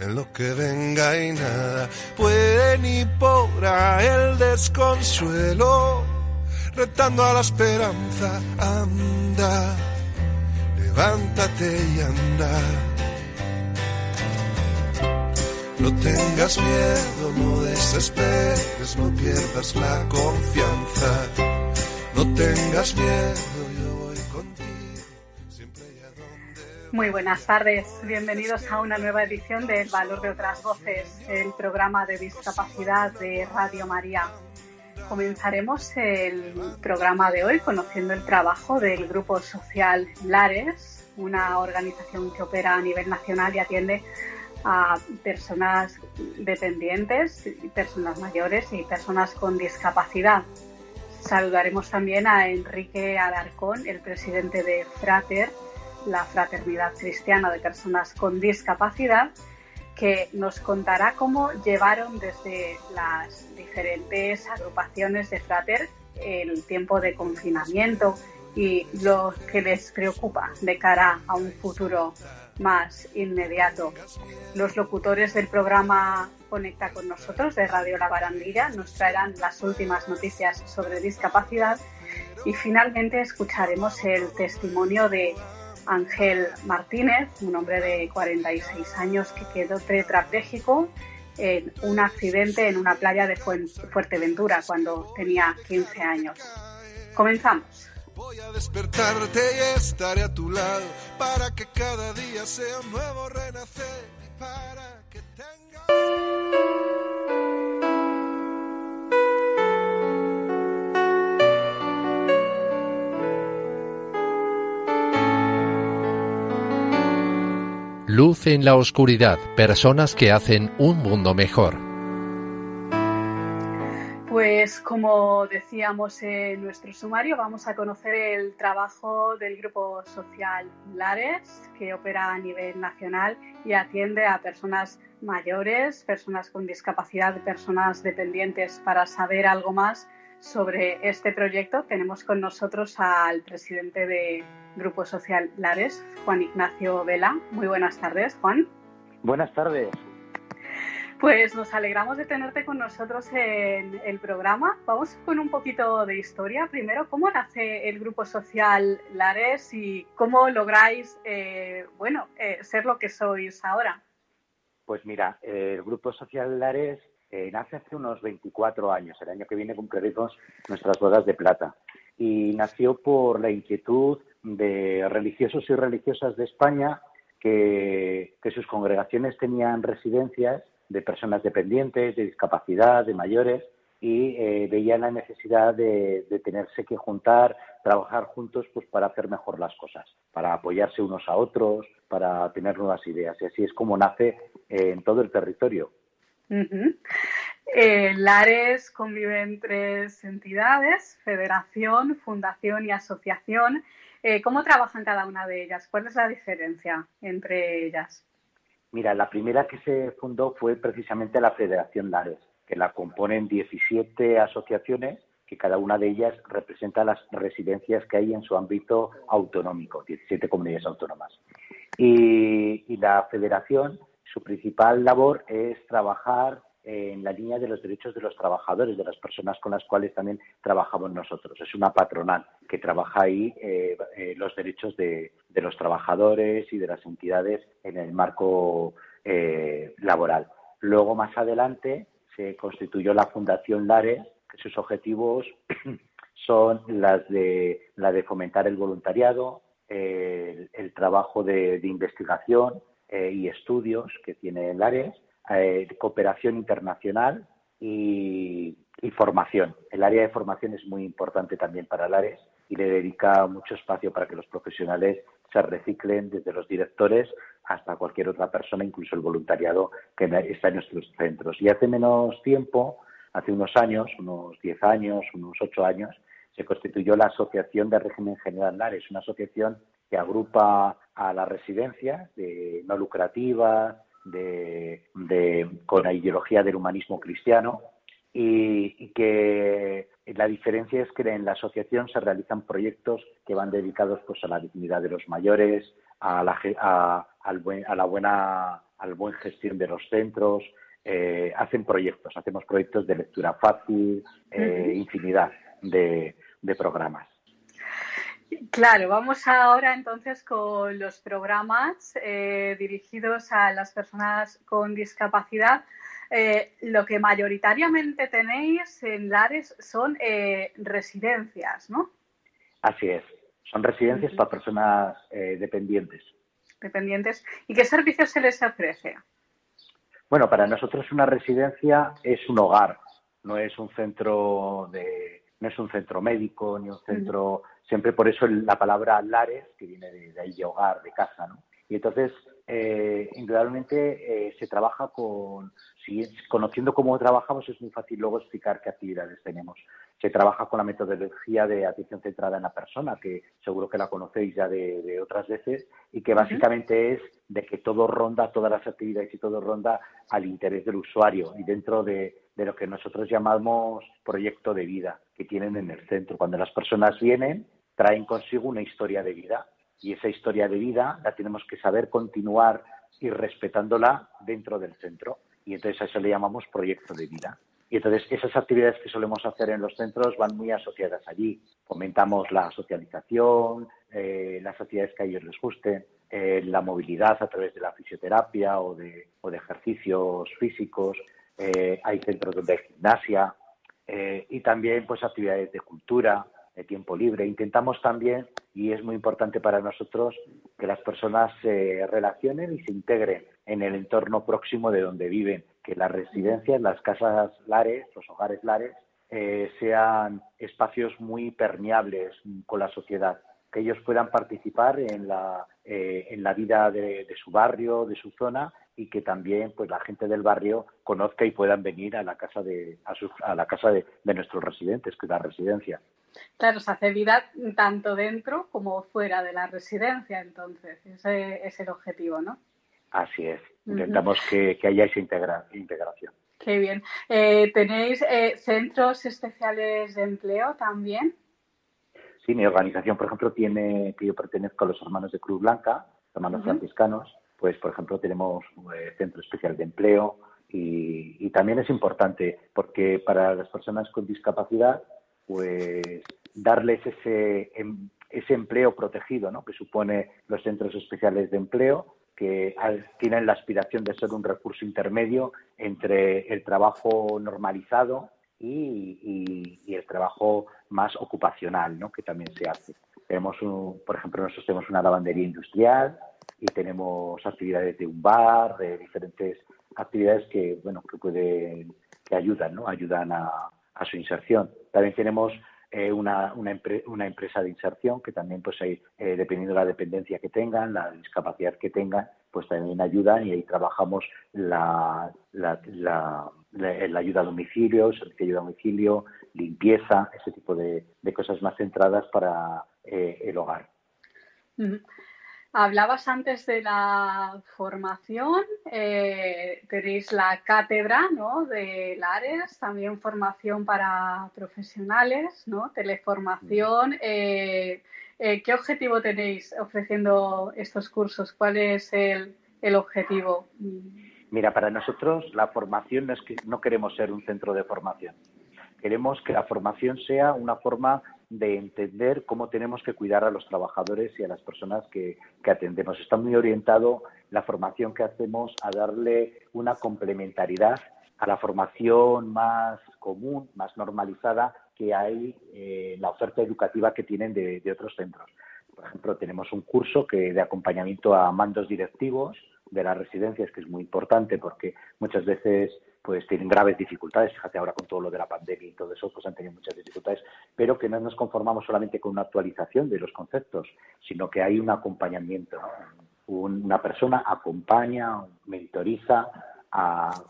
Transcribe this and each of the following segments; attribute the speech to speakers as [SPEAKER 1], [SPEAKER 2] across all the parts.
[SPEAKER 1] en lo que venga y nada puede ni podrá el desconsuelo, retando a la esperanza, anda, levántate y anda. No tengas miedo, no desesperes, no pierdas la confianza. No tengas miedo,
[SPEAKER 2] Muy buenas tardes, bienvenidos a una nueva edición de Valor de otras Voces, el programa de discapacidad de Radio María. Comenzaremos el programa de hoy conociendo el trabajo del Grupo Social Lares, una organización que opera a nivel nacional y atiende a personas dependientes, personas mayores y personas con discapacidad. Saludaremos también a Enrique Alarcón, el presidente de Frater, la Fraternidad Cristiana de Personas con Discapacidad, que nos contará cómo llevaron desde las diferentes agrupaciones de Frater el tiempo de confinamiento y lo que les preocupa de cara a un futuro más inmediato. Los locutores del programa Conecta con nosotros de Radio La Barandilla nos traerán las últimas noticias sobre discapacidad y finalmente escucharemos el testimonio de Ángel Martínez, un hombre de 46 años que quedó tetrapléjico en un accidente en una playa de Fuerteventura cuando tenía 15 años. Comenzamos.
[SPEAKER 1] Voy a despertarte y estaré a tu lado para que cada día sea un nuevo renacer, para que tengas...
[SPEAKER 3] Luz en la oscuridad, personas que hacen un mundo mejor.
[SPEAKER 2] Pues como decíamos en nuestro sumario, vamos a conocer el trabajo del Grupo Social Lares, que opera a nivel nacional y atiende a personas mayores, personas con discapacidad, personas dependientes. Para saber algo más sobre este proyecto, tenemos con nosotros al presidente de Grupo Social Lares, Juan Ignacio Vela. Muy buenas tardes, Juan.
[SPEAKER 4] Buenas tardes.
[SPEAKER 2] Pues nos alegramos de tenerte con nosotros en el programa. Vamos con un poquito de historia. Primero, ¿cómo nace el Grupo Social Lares y cómo lográis, eh, bueno, eh, ser lo que sois ahora?
[SPEAKER 4] Pues mira, el Grupo Social Lares eh, nace hace unos 24 años. El año que viene cumpliremos nuestras bodas de plata. Y nació por la inquietud de religiosos y religiosas de España que, que sus congregaciones tenían residencias de personas dependientes, de discapacidad, de mayores, y eh, veían la necesidad de, tenerse que juntar, trabajar juntos pues para hacer mejor las cosas, para apoyarse unos a otros, para tener nuevas ideas. Y así es como nace eh, en todo el territorio.
[SPEAKER 2] Uh. Eh, Lares conviven tres entidades, federación, fundación y asociación. Eh, ¿Cómo trabajan cada una de ellas? ¿Cuál es la diferencia entre ellas?
[SPEAKER 4] Mira, la primera que se fundó fue precisamente la Federación Lares, que la componen 17 asociaciones que cada una de ellas representa las residencias que hay en su ámbito autonómico, 17 comunidades autónomas. Y, y la federación, su principal labor es trabajar en la línea de los derechos de los trabajadores, de las personas con las cuales también trabajamos nosotros. Es una patronal que trabaja ahí eh, eh, los derechos de, de, los trabajadores y de las entidades en el marco eh, laboral. Luego, más adelante, se constituyó la Fundación Lares, que sus objetivos son las de, la de fomentar el voluntariado, el, trabajo de, de investigación y estudios que tiene Lares, eh, cooperación internacional y, formación. El área de formación es muy importante también para Lares y le dedica mucho espacio para que los profesionales se reciclen desde los directores hasta cualquier otra persona, incluso el voluntariado que está en nuestros centros. Y hace menos tiempo hace unos años, unos 10 años, unos 8 años, se constituyó la Asociación de Régimen General Lares, una asociación que agrupa a las residencias de, no lucrativas, de, con la ideología del humanismo cristiano, y, que la diferencia es que en la asociación se realizan proyectos que van dedicados pues a la dignidad de los mayores, a la, a, al buen, a la buena al buen gestión de los centros, eh, hacen proyectos, hacemos proyectos de lectura fácil, eh, infinidad de, programas.
[SPEAKER 2] Claro, vamos ahora entonces con los programas eh, dirigidos a las personas con discapacidad. lo que mayoritariamente tenéis en Lares son residencias, ¿no?
[SPEAKER 4] Así es, son residencias para personas dependientes.
[SPEAKER 2] Dependientes. ¿Y qué servicios se les ofrece?
[SPEAKER 4] Bueno, para nosotros una residencia es un hogar, no es un centro de, no es un centro médico ni un centro, siempre por eso la palabra lares, que viene de, ahí de hogar, de casa, ¿no? Y entonces, eh, indudablemente, eh, se trabaja con, si, conociendo cómo trabajamos, es muy fácil luego explicar qué actividades tenemos. Se trabaja con la metodología de atención centrada en la persona, que seguro que la conocéis ya de, otras veces, y que básicamente es de que todo ronda, todas las actividades y todo ronda al interés del usuario y dentro de, de lo que nosotros llamamos proyecto de vida que tienen en el centro. Cuando las personas vienen, traen consigo una historia de vida y esa historia de vida la tenemos que saber continuar y respetándola dentro del centro. Y entonces a eso le llamamos proyecto de vida. Y entonces esas actividades que solemos hacer en los centros van muy asociadas allí. Fomentamos la socialización, eh, las actividades que a ellos les gusten, eh, la movilidad a través de la fisioterapia o de, o de ejercicios físicos. Eh, hay centros donde hay gimnasia y también pues actividades de cultura, de tiempo libre. Intentamos también, y es muy importante para nosotros, que las personas se relacionen y se integren en el entorno próximo de donde viven, que las residencias, las casas lares, los hogares lares, eh, sean espacios muy permeables con la sociedad, que ellos puedan participar en la, eh, en la vida de, su barrio, de su zona y que también pues la gente del barrio conozca y puedan venir a la casa de a, la casa de, de, nuestros residentes que es la residencia
[SPEAKER 2] Claro, se hace vida tanto dentro como fuera de la residencia, entonces, ese es el objetivo, ¿no?
[SPEAKER 4] Así es, intentamos que, haya esa integración.
[SPEAKER 2] Qué bien. Eh, ¿Tenéis eh, centros especiales de empleo también?
[SPEAKER 4] Sí, mi organización, por ejemplo, tiene que yo pertenezco a los hermanos de Cruz Blanca, hermanos franciscanos, pues, por ejemplo, tenemos eh, centro especial de empleo y, y también es importante porque para las personas con discapacidad pues darles ese, em, ese empleo protegido ¿no? que supone los centros especiales de empleo, que tienen la aspiración de ser un recurso intermedio entre el trabajo normalizado y, el trabajo más ocupacional, ¿no? que también se hace. Tenemos, por ejemplo, nosotros tenemos una lavandería industrial y tenemos actividades de un bar, de diferentes actividades que, bueno, que pueden, que ayudan, ¿no? Ayudan a, a su inserción. También tenemos eh, una, una, una, empresa de inserción que también, pues, eh, dependiendo de la dependencia que tengan, la discapacidad que tengan, pues también ayudan y ahí trabajamos la, la, la, ayuda a domicilio, servicio de ayuda a domicilio, limpieza, ese tipo de, cosas más centradas para eh, el hogar.
[SPEAKER 2] Hablabas antes de la formación, eh, tenéis la cátedra ¿no? de Lares, también formación para profesionales, ¿no? teleformación. Eh, eh, ¿Qué objetivo tenéis ofreciendo estos cursos? ¿Cuál es el, el, objetivo?
[SPEAKER 4] Mira, para nosotros la formación no es que no queremos ser un centro de formación. Queremos que la formación sea una forma de entender cómo tenemos que cuidar a los trabajadores y a las personas que, atendemos. Está muy orientado la formación que hacemos a darle una complementariedad a la formación más común, más normalizada que hay en la oferta educativa que tienen de, otros centros. Por ejemplo, tenemos un curso que de acompañamiento a mandos directivos de las residencias, que es muy importante porque muchas veces pues tienen graves dificultades, fíjate ahora con todo lo de la pandemia y todo eso, pues han tenido muchas dificultades, pero que no nos conformamos solamente con una actualización de los conceptos, sino que hay un acompañamiento. una persona acompaña, monitoriza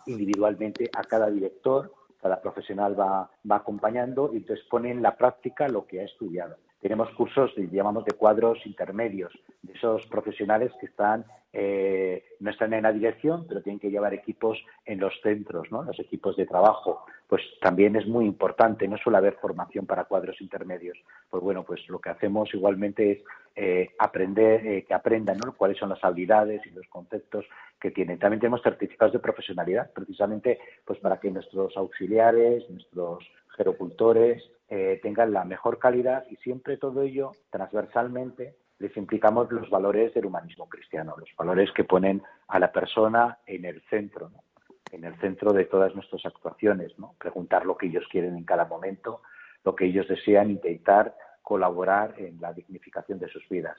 [SPEAKER 4] individualmente a cada director, cada profesional va, va acompañando y entonces pone en la práctica lo que ha estudiado. Tenemos cursos, llamamos de cuadros intermedios, de esos profesionales que están eh, no están en la dirección, pero tienen que llevar equipos en los centros, ¿no? los equipos de trabajo. Pues también es muy importante, no suele haber formación para cuadros intermedios. Pues bueno, pues lo que hacemos igualmente es eh, aprender, eh, que aprendan cuáles son las habilidades y los conceptos que tienen. También tenemos certificados de profesionalidad, precisamente pues para que nuestros auxiliares, nuestros gerocultores, eh, tengan la mejor calidad y siempre todo ello transversalmente les implicamos los valores del humanismo cristiano, los valores que ponen a la persona en el centro, en el centro de todas nuestras actuaciones, ¿no? preguntar lo que ellos quieren en cada momento, lo que ellos desean, intentar colaborar en la dignificación de sus vidas.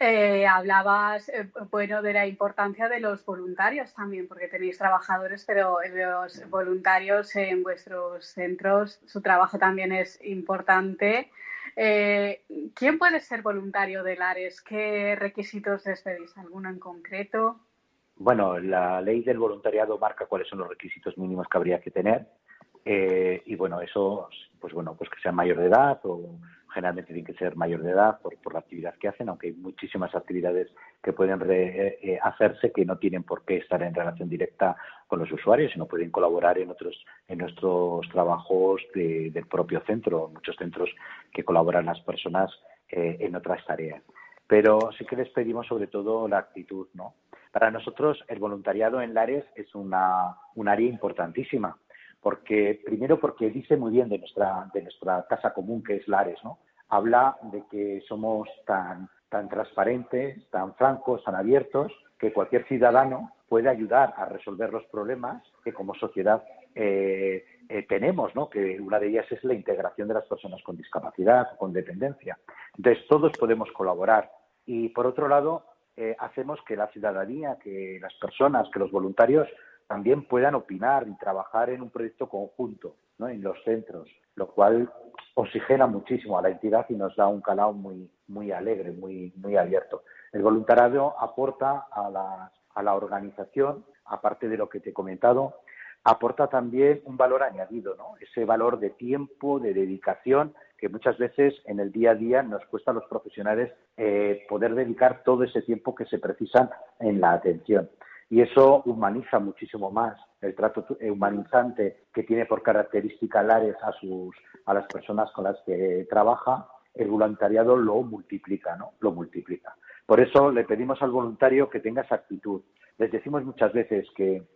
[SPEAKER 2] Eh, hablabas, eh, bueno, de la importancia de los voluntarios también, porque tenéis trabajadores, pero los voluntarios en vuestros centros, su trabajo también es importante. Eh, ¿Quién puede ser voluntario de Lares? ¿Qué requisitos les pedís? ¿Alguno en concreto?
[SPEAKER 4] Bueno, la ley del voluntariado marca cuáles son los requisitos mínimos que habría que tener. y bueno, eso, pues bueno, pues que sea mayor de edad o generalmente tienen que ser mayor de edad por, por la actividad que hacen, aunque hay muchísimas actividades que pueden eh, eh, hacerse que no tienen por qué estar en relación directa con los usuarios, sino pueden colaborar en otros en nuestros trabajos del propio centro, muchos centros que colaboran las personas eh, en otras tareas. Pero sí que les pedimos sobre todo la actitud, ¿no? Para nosotros el voluntariado en Lares es una, un área importantísima porque primero porque dice muy bien de nuestra de nuestra casa común que es Lares, ¿no? Habla de que somos tan tan transparentes, tan francos, tan abiertos que cualquier ciudadano puede ayudar a resolver los problemas que como sociedad eh, eh, tenemos, ¿no? que una de ellas es la integración de las personas con discapacidad, con dependencia. Entonces, todos podemos colaborar. Y, por otro lado, eh, hacemos que la ciudadanía, que las personas, que los voluntarios también puedan opinar y trabajar en un proyecto conjunto ¿no? en los centros, lo cual oxigena muchísimo a la entidad y nos da un calado muy, muy alegre, muy, muy abierto. El voluntariado aporta a la, a la organización, aparte de lo que te he comentado, aporta también un valor añadido, ¿no? ese valor de tiempo, de dedicación, que muchas veces en el día a día nos cuesta a los profesionales eh, poder dedicar todo ese tiempo que se precisan en la atención y eso humaniza muchísimo más el trato humanizante que tiene por característica Lares a sus a las personas con las que trabaja el voluntariado lo multiplica no lo multiplica por eso le pedimos al voluntario que tenga esa actitud les decimos muchas veces que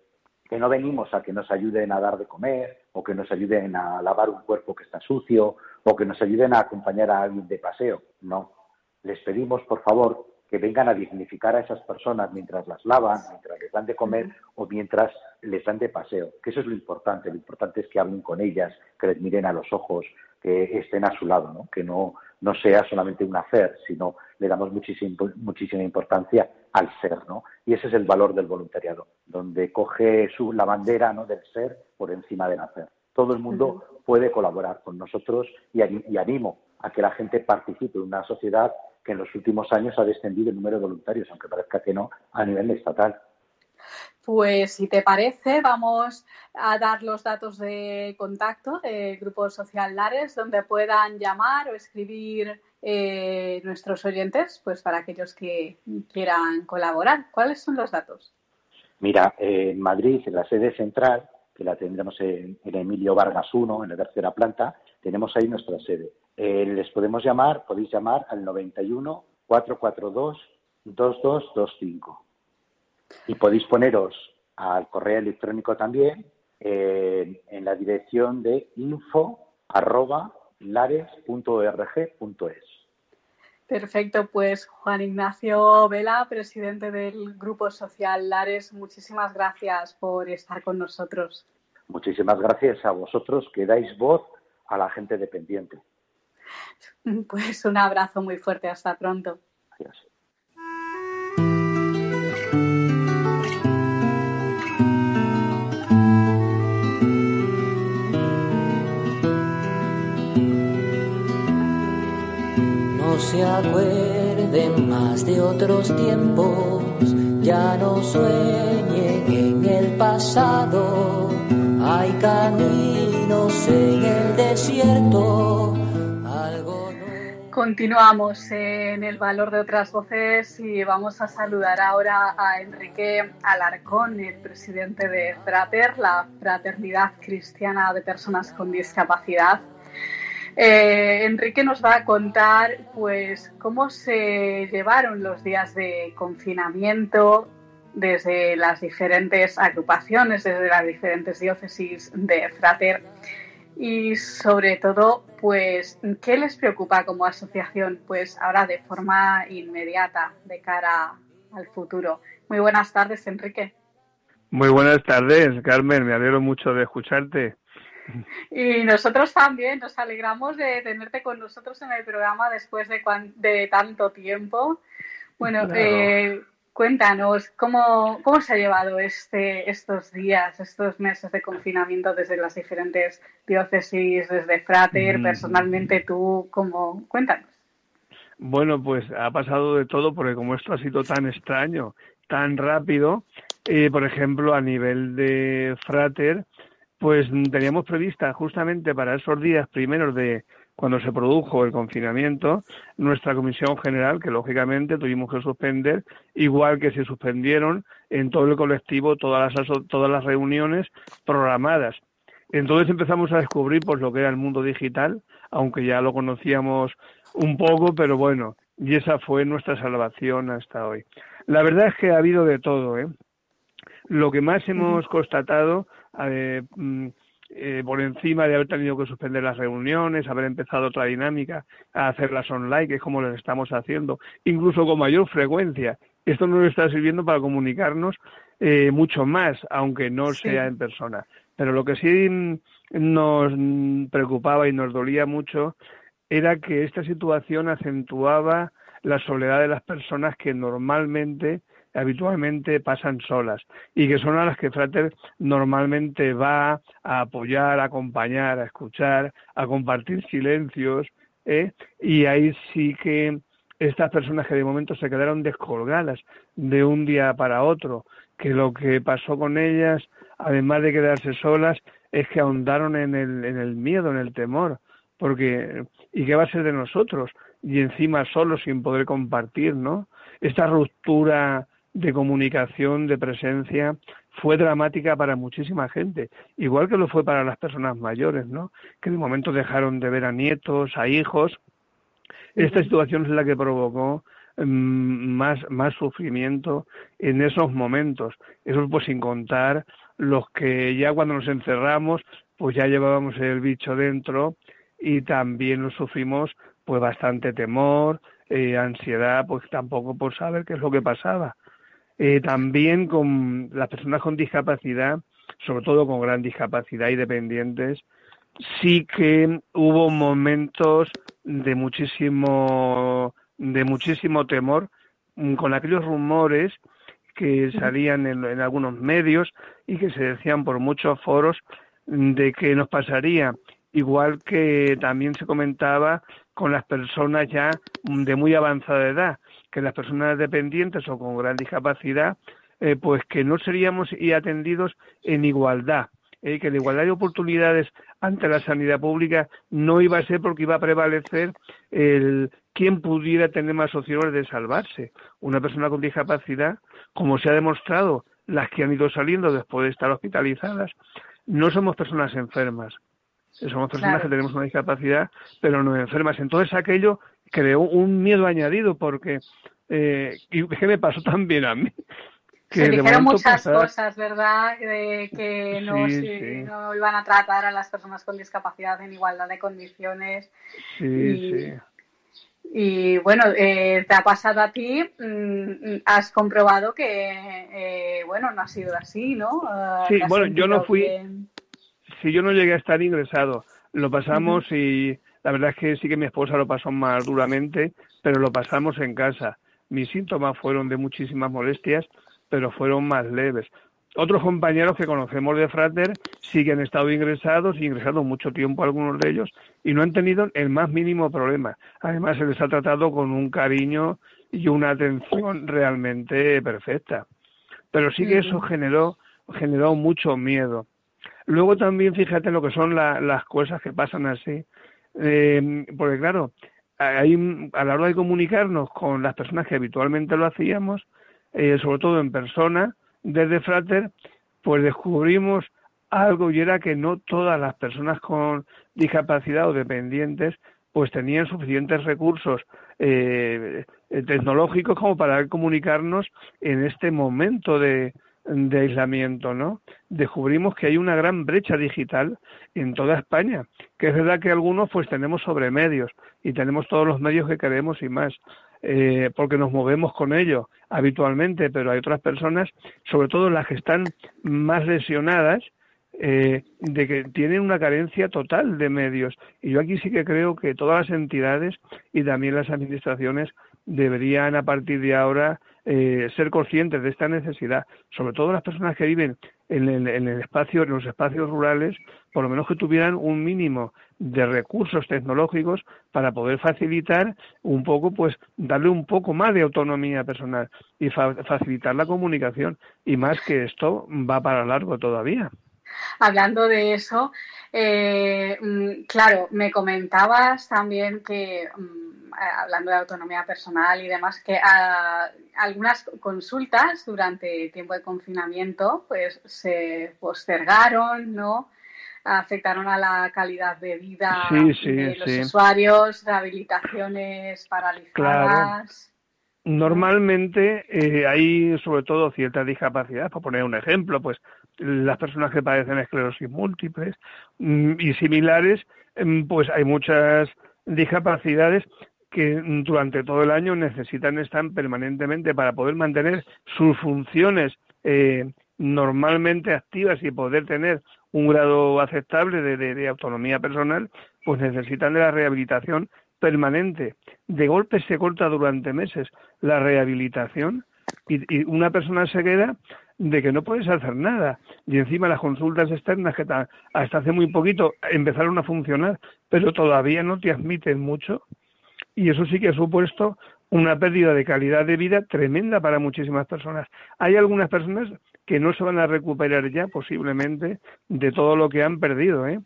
[SPEAKER 4] que no venimos a que nos ayuden a dar de comer o que nos ayuden a lavar un cuerpo que está sucio o que nos ayuden a acompañar a alguien de paseo. No. Les pedimos, por favor, que vengan a dignificar a esas personas mientras las lavan, mientras les dan de comer o mientras les dan de paseo. Que eso es lo importante. Lo importante es que hablen con ellas, que les miren a los ojos, que estén a su lado, ¿no? que no, no sea solamente un hacer, sino le damos muchísima, muchísima importancia al ser. ¿no? Y ese es el valor del voluntariado, donde coge su, la bandera ¿no? del ser por encima del hacer. Todo el mundo puede colaborar con nosotros y, y animo a que la gente participe en una sociedad que en los últimos años ha descendido el número de voluntarios, aunque parezca que no, a nivel estatal.
[SPEAKER 2] Pues si te parece, vamos a dar los datos de contacto del Grupo Social Lares, donde puedan llamar o escribir eh, nuestros oyentes, pues para aquellos que quieran colaborar. ¿Cuáles son los datos?
[SPEAKER 4] Mira, en Madrid, en la sede central, que la tendremos en, en Emilio Vargas 1, en la tercera planta, tenemos ahí nuestra sede. Eh, les podemos llamar, podéis llamar al 91 442 2225. Y podéis poneros al correo electrónico también eh, en la dirección de info arroba lares.org.es.
[SPEAKER 2] Perfecto, pues Juan Ignacio Vela, presidente del Grupo Social Lares, muchísimas gracias por estar con nosotros.
[SPEAKER 4] Muchísimas gracias a vosotros que dais voz a la gente dependiente.
[SPEAKER 2] Pues un abrazo muy fuerte, hasta pronto.
[SPEAKER 5] No se acuerden más de otros tiempos, ya no sueñen en el pasado, hay caminos en el desierto.
[SPEAKER 2] Continuamos en el valor de otras voces y vamos a saludar ahora a Enrique Alarcón, el presidente de Frater, la Fraternidad Cristiana de Personas con Discapacidad. Eh, Enrique nos va a contar pues cómo se llevaron los días de confinamiento desde las diferentes agrupaciones, desde las diferentes diócesis de Frater y sobre todo, pues, ¿qué les preocupa como asociación? Pues ahora de forma inmediata, de cara al futuro. Muy buenas tardes, Enrique.
[SPEAKER 6] Muy buenas tardes, Carmen. Me alegro mucho de escucharte.
[SPEAKER 2] Y nosotros también nos alegramos de tenerte con nosotros en el programa después de, de tanto tiempo. Bueno, eh, Cuéntanos, ¿cómo, ¿cómo se ha llevado este, estos días, estos meses de confinamiento desde las diferentes diócesis, desde Frater, mm. personalmente tú, cómo, cuéntanos?
[SPEAKER 6] Bueno, pues ha pasado de todo porque como esto ha sido tan extraño, tan rápido, eh, por ejemplo, a nivel de Frater, pues teníamos prevista justamente para esos días primeros de cuando se produjo el confinamiento, nuestra comisión general, que lógicamente tuvimos que suspender, igual que se suspendieron en todo el colectivo todas las, todas las reuniones programadas. Entonces empezamos a descubrir pues lo que era el mundo digital, aunque ya lo conocíamos un poco, pero bueno, y esa fue nuestra salvación hasta hoy. La verdad es que ha habido de todo, ¿eh? Lo que más hemos constatado, eh, mm, eh, por encima de haber tenido que suspender las reuniones, haber empezado otra dinámica, a hacerlas online, que es como lo estamos haciendo, incluso con mayor frecuencia. Esto nos está sirviendo para comunicarnos eh, mucho más, aunque no sea en persona. Pero lo que sí nos preocupaba y nos dolía mucho era que esta situación acentuaba la soledad de las personas que normalmente habitualmente pasan solas y que son a las que Frater normalmente va a apoyar, a acompañar, a escuchar, a compartir silencios, ¿eh? y ahí sí que estas personas que de momento se quedaron descolgadas de un día para otro, que lo que pasó con ellas, además de quedarse solas, es que ahondaron en el, en el miedo, en el temor, porque ¿y qué va a ser de nosotros? Y encima solos sin poder compartir, ¿no? Esta ruptura de comunicación, de presencia, fue dramática para muchísima gente, igual que lo fue para las personas mayores, ¿no? Que de momento dejaron de ver a nietos, a hijos. Esta situación es la que provocó mm, más, más sufrimiento en esos momentos. Eso pues sin contar los que ya cuando nos encerramos, pues ya llevábamos el bicho dentro y también lo sufrimos pues bastante temor, eh, ansiedad, pues tampoco por saber qué es lo que pasaba. Eh, también con las personas con discapacidad, sobre todo con gran discapacidad y dependientes, sí que hubo momentos de muchísimo, de muchísimo temor mm, con aquellos rumores que salían en, en, algunos medios y que se decían por muchos foros de que nos pasaría, igual que también se comentaba con las personas ya de muy avanzada edad, que las personas dependientes o con gran discapacidad, eh, pues que no seríamos y atendidos en igualdad, eh, que la igualdad de oportunidades ante la sanidad pública no iba a ser porque iba a prevalecer el quién pudiera tener más opciones de salvarse. Una persona con discapacidad, como se ha demostrado, las que han ido saliendo después de estar hospitalizadas, no somos personas enfermas. Somos personas que tenemos una discapacidad, pero no enfermas. Entonces aquello creó un miedo añadido porque eh, y que me pasó también a mí.
[SPEAKER 2] Que Se dijeron muchas cosas, ¿verdad? De que no, no, iban a tratar a las personas con discapacidad en igualdad de condiciones.
[SPEAKER 6] Sí, y, sí.
[SPEAKER 2] Y bueno, eh, te ha pasado a ti, mm, has comprobado que, eh, bueno, no ha sido así, ¿no?
[SPEAKER 6] sí, bueno, yo no fui, si yo no llegué a estar ingresado, lo pasamos y la verdad es que sí que mi esposa lo pasó más duramente, pero lo pasamos en casa. Mis síntomas fueron de muchísimas molestias, pero fueron más leves. Otros compañeros que conocemos de Frater sí que han estado ingresados, ingresados mucho tiempo algunos de ellos, y no han tenido el más mínimo problema. Además, se les ha tratado con un cariño y una atención realmente perfecta. pero sí que eso generó, generó mucho miedo. Luego también fíjate lo que son las cosas que pasan así, eh, porque claro, a la hora de comunicarnos con las personas que habitualmente lo hacíamos, eh, sobre todo en persona, desde Frater, pues descubrimos algo y era que no todas las personas con discapacidad o dependientes pues tenían suficientes recursos eh, tecnológicos como para comunicarnos en este momento de, de aislamiento, ¿no? Descubrimos que hay una gran brecha digital en toda España, que es verdad que algunos pues tenemos sobremedios y tenemos todos los medios que queremos y más, eh, porque nos movemos con ellos habitualmente, pero hay otras personas, sobre todo las que están más lesionadas, eh, de que tienen una carencia total de medios. Y yo aquí sí que creo que todas las entidades y también las administraciones deberían a partir de ahora eh, ser conscientes de esta necesidad, sobre todo las personas que viven en el, espacio, en los espacios rurales, por lo menos que tuvieran un mínimo de recursos tecnológicos para poder facilitar un poco, pues darle un poco más de autonomía personal y facilitar la comunicación y más que esto va para largo todavía.
[SPEAKER 2] Hablando de eso, eh, mm, claro, me comentabas también que mm, eh, hablando de autonomía personal y demás, que ah, algunas consultas durante el tiempo de confinamiento pues se postergaron, ¿no? afectaron a la calidad de vida de los usuarios, rehabilitaciones paralizadas.
[SPEAKER 6] Normalmente eh, hay sobre todo cierta discapacidad, por poner un ejemplo, pues las personas que padecen esclerosis múltiples mm, y similares, mm, pues hay muchas discapacidades que durante todo el año necesitan estar permanentemente para poder mantener sus funciones eh, normalmente activas y poder tener un grado aceptable de, autonomía personal, pues necesitan de la rehabilitación permanente. De golpe se corta durante meses la rehabilitación y, una persona se queda de que no puedes hacer nada. Y encima las consultas externas que hasta hace muy poquito empezaron a funcionar, pero todavía no te admiten mucho, y eso sí que ha supuesto una pérdida de calidad de vida tremenda para muchísimas personas. Hay algunas personas que no se van a recuperar ya posiblemente de todo lo que han perdido, ¿eh?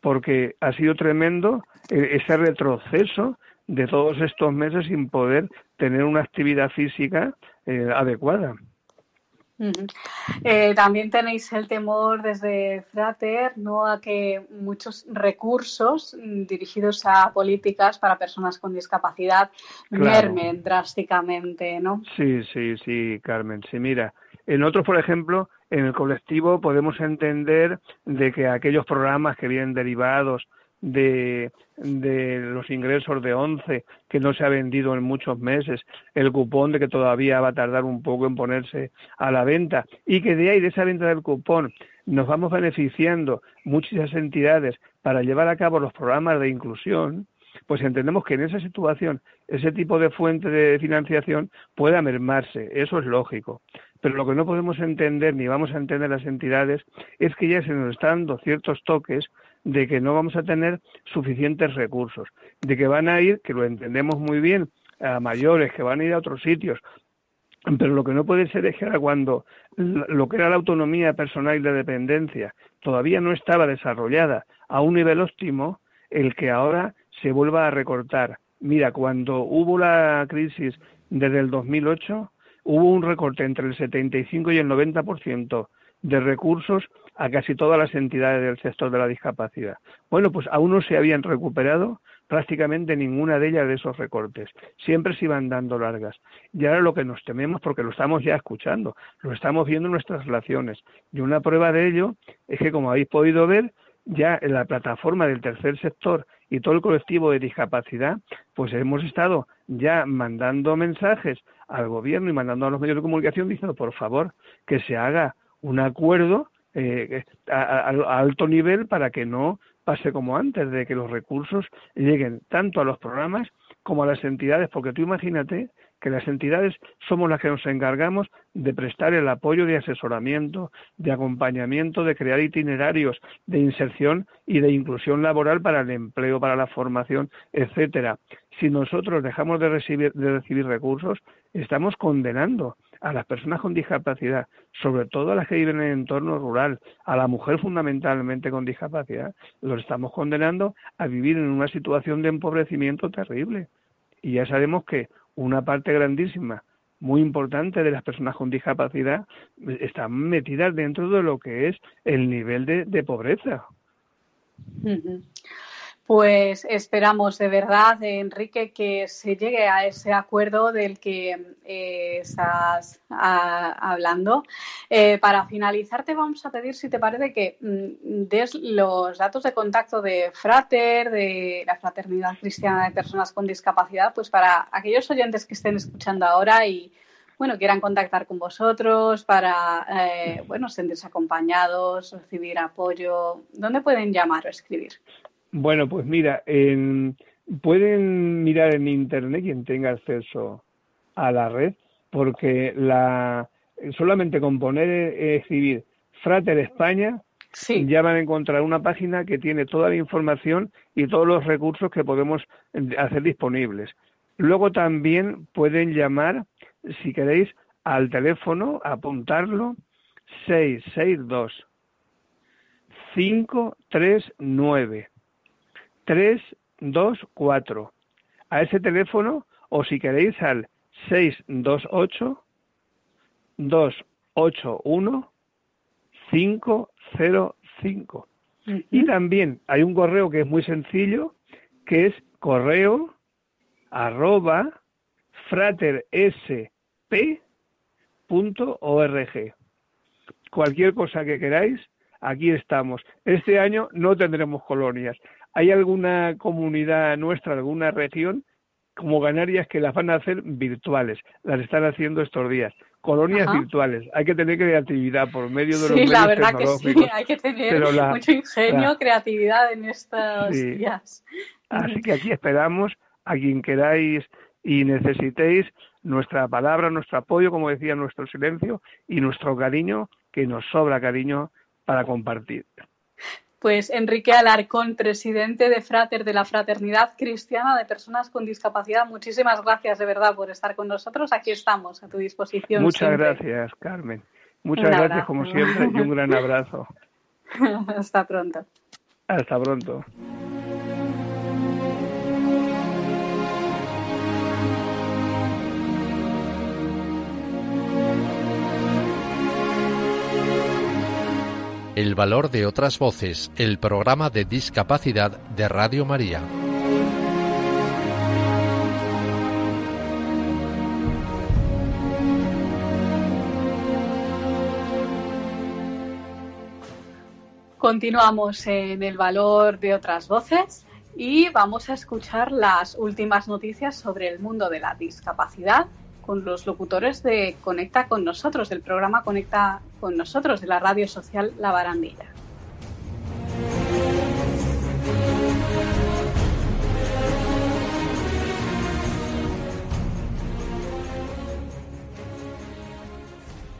[SPEAKER 6] porque ha sido tremendo eh, ese retroceso de todos estos meses sin poder tener una actividad física eh, adecuada.
[SPEAKER 2] Eh, también tenéis el temor desde Frater ¿no? a que muchos recursos dirigidos a políticas para personas con discapacidad mermen drásticamente, ¿no?
[SPEAKER 6] Sí, sí, sí, Carmen. Sí, mira, en otros, por ejemplo, en el colectivo podemos entender de que aquellos programas que vienen derivados de, de los ingresos de 11 que no se ha vendido en muchos meses, el cupón de que todavía va a tardar un poco en ponerse a la venta y que de ahí, de esa venta del cupón, nos vamos beneficiando muchas entidades para llevar a cabo los programas de inclusión, pues entendemos que en esa situación ese tipo de fuente de financiación pueda mermarse, eso es lógico. Pero lo que no podemos entender ni vamos a entender las entidades es que ya se nos están dando ciertos toques de que no vamos a tener suficientes recursos, de que van a ir, que lo entendemos muy bien, a mayores, que van a ir a otros sitios, pero lo que no puede ser es que cuando lo que era la autonomía personal y la dependencia todavía no estaba desarrollada a un nivel óptimo, el que ahora se vuelva a recortar. Mira, cuando hubo la crisis desde el 2008, hubo un recorte entre el 75 y el 90% de recursos a casi todas las entidades del sector de la discapacidad. Bueno, pues aún no se habían recuperado prácticamente ninguna de ellas de esos recortes. Siempre se iban dando largas. Y ahora lo que nos tememos, porque lo estamos ya escuchando, lo estamos viendo en nuestras relaciones. Y una prueba de ello es que, como habéis podido ver, ya en la plataforma del tercer sector y todo el colectivo de discapacidad, pues hemos estado ya mandando mensajes al gobierno y mandando a los medios de comunicación diciendo, por favor, que se haga un acuerdo eh, a, alto nivel para que no pase como antes, de que los recursos lleguen tanto a los programas como a las entidades, porque tú imagínate que las entidades somos las que nos encargamos de prestar el apoyo de asesoramiento, de acompañamiento, de crear itinerarios de inserción y de inclusión laboral para el empleo, para la formación, etcétera. Si nosotros dejamos de recibir, de recibir recursos, estamos condenando a las personas con discapacidad, sobre todo a las que viven en el entorno rural, a la mujer fundamentalmente con discapacidad, los estamos condenando a vivir en una situación de empobrecimiento terrible. Y ya sabemos que una parte grandísima, muy importante de las personas con discapacidad están metidas dentro de lo que es el nivel de, pobreza.
[SPEAKER 2] Pues esperamos de verdad, Enrique, que se llegue a ese acuerdo del que eh, estás hablando. Eh, para finalizar, te vamos a pedir, si te parece, que mm, des los datos de contacto de Frater, de la Fraternidad Cristiana de Personas con Discapacidad, pues para aquellos oyentes que estén escuchando ahora y bueno, quieran contactar con vosotros para, eh, bueno, sentirse acompañados, recibir apoyo. ¿Dónde pueden llamar o escribir?
[SPEAKER 6] Bueno, pues mira, pueden mirar en internet quien tenga acceso a la red, porque la solamente con poner eh, escribir Frater España ya van a encontrar una página que tiene toda la información y todos los recursos que podemos eh, hacer disponibles. Luego también pueden llamar, si queréis, al teléfono, apuntarlo, 662 539 324. A ese teléfono o si queréis al 628 281 505. Y también hay un correo que es muy sencillo, que es correo arroba fratersp.org. Cualquier cosa que queráis, aquí estamos. Este año no tendremos colonias. ¿Hay alguna comunidad nuestra, alguna región como Canarias que las van a hacer virtuales? Las están haciendo estos días. Colonias virtuales. Hay que tener creatividad por medio de los sí,
[SPEAKER 2] la verdad que sí. Hay que tener mucho ingenio, creatividad en estos días.
[SPEAKER 6] Así que aquí esperamos a quien queráis y necesitéis nuestra palabra, nuestro apoyo, como decía, nuestro silencio y nuestro cariño, que nos sobra cariño para compartir.
[SPEAKER 2] Pues Enrique Alarcón, presidente de Frater de la Fraternidad Cristiana de Personas con Discapacidad, muchísimas gracias de verdad por estar con nosotros. Aquí estamos a tu disposición.
[SPEAKER 6] Muchas gracias, Carmen. Muchas gracias como siempre y un gran abrazo.
[SPEAKER 2] Hasta pronto.
[SPEAKER 6] Hasta pronto.
[SPEAKER 3] El valor de otras voces, el programa de discapacidad de Radio María.
[SPEAKER 2] Continuamos en el valor de otras voces y vamos a escuchar las últimas noticias sobre el mundo de la discapacidad con los locutores de Conecta con nosotros, del programa Conecta con nosotros, de la radio social La Barandilla.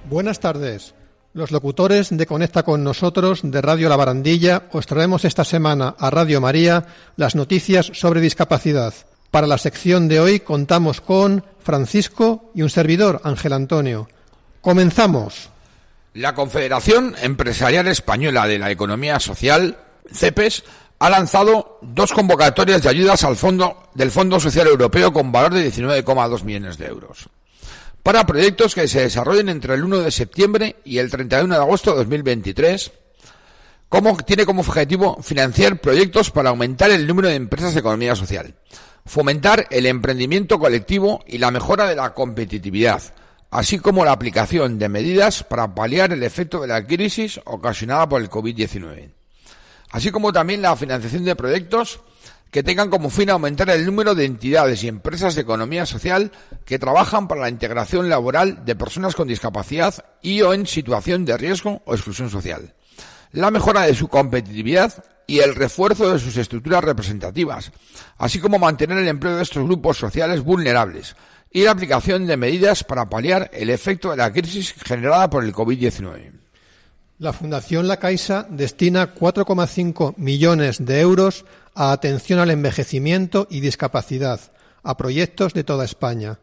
[SPEAKER 7] Buenas tardes. Los locutores de Conecta con nosotros de Radio La Barandilla os traemos esta semana a Radio María las noticias sobre discapacidad. Para la sección de hoy contamos con Francisco y un servidor, Ángel Antonio. Comenzamos.
[SPEAKER 8] La Confederación Empresarial Española de la Economía Social, CEPES, ha lanzado dos convocatorias de ayudas al fondo del Fondo Social Europeo con valor de 19,2 millones de euros para proyectos que se desarrollen entre el 1 de septiembre y el 31 de agosto de 2023 como, tiene como objetivo financiar proyectos para aumentar el número de empresas de economía social, fomentar el emprendimiento colectivo y la mejora de la competitividad, así como la aplicación de medidas para paliar el efecto de la crisis ocasionada por el COVID-19, así como también la financiación de proyectos que tengan como fin aumentar el número de entidades y empresas de economía social que trabajan para la integración laboral de personas con discapacidad y o en situación de riesgo o exclusión social, la mejora de su competitividad y el refuerzo de sus estructuras representativas, así como mantener el empleo de estos grupos sociales vulnerables y la aplicación de medidas para paliar el efecto de la crisis generada por el COVID-19.
[SPEAKER 7] La Fundación La Caixa destina 4,5 millones de euros a atención al envejecimiento y discapacidad, a proyectos de toda España.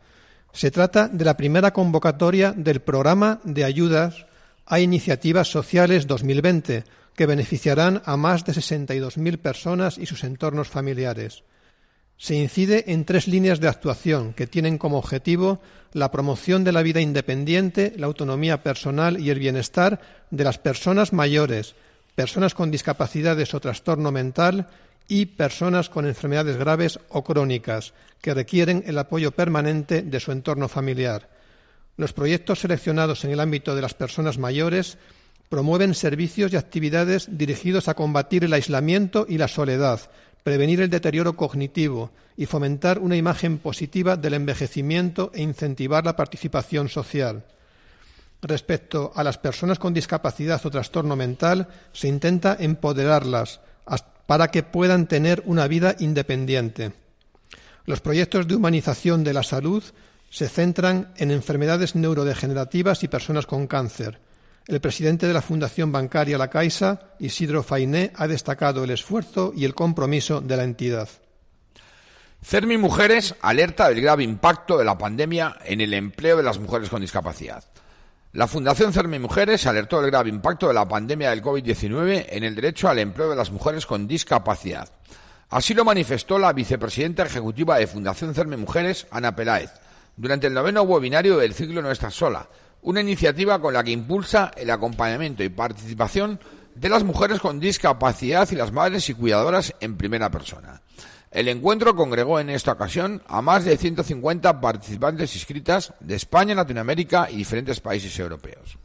[SPEAKER 7] Se trata de la primera convocatoria del Programa de Ayudas a Iniciativas Sociales 2020, que beneficiarán a más de 62.000 personas y sus entornos familiares. Se incide en tres líneas de actuación que tienen como objetivo la promoción de la vida independiente, la autonomía personal y el bienestar de las personas mayores, personas con discapacidades o trastorno mental y personas con enfermedades graves o crónicas que requieren el apoyo permanente de su entorno familiar. Los proyectos seleccionados en el ámbito de las personas mayores promueven servicios y actividades dirigidos a combatir el aislamiento y la soledad, prevenir el deterioro cognitivo y fomentar una imagen positiva del envejecimiento e incentivar la participación social. Respecto a las personas con discapacidad o trastorno mental, se intenta empoderarlas para que puedan tener una vida independiente. Los proyectos de humanización de la salud se centran en enfermedades neurodegenerativas y personas con cáncer. El presidente de la Fundación Bancaria La Caixa, Isidro Fainé, ha destacado el esfuerzo y el compromiso de la entidad.
[SPEAKER 8] CERMI Mujeres alerta del grave impacto de la pandemia en el empleo de las mujeres con discapacidad. La Fundación CERMI Mujeres alertó del grave impacto de la pandemia del COVID-19 en el derecho al empleo de las mujeres con discapacidad. Así lo manifestó la vicepresidenta ejecutiva de Fundación CERMI Mujeres, Ana Peláez, durante el noveno webinario del ciclo No Estás Sola, una iniciativa con la que impulsa el acompañamiento y participación de las mujeres con discapacidad y las madres y cuidadoras en primera persona. El encuentro congregó en esta ocasión a más de 150 participantes inscritas de España, Latinoamérica y diferentes países europeos.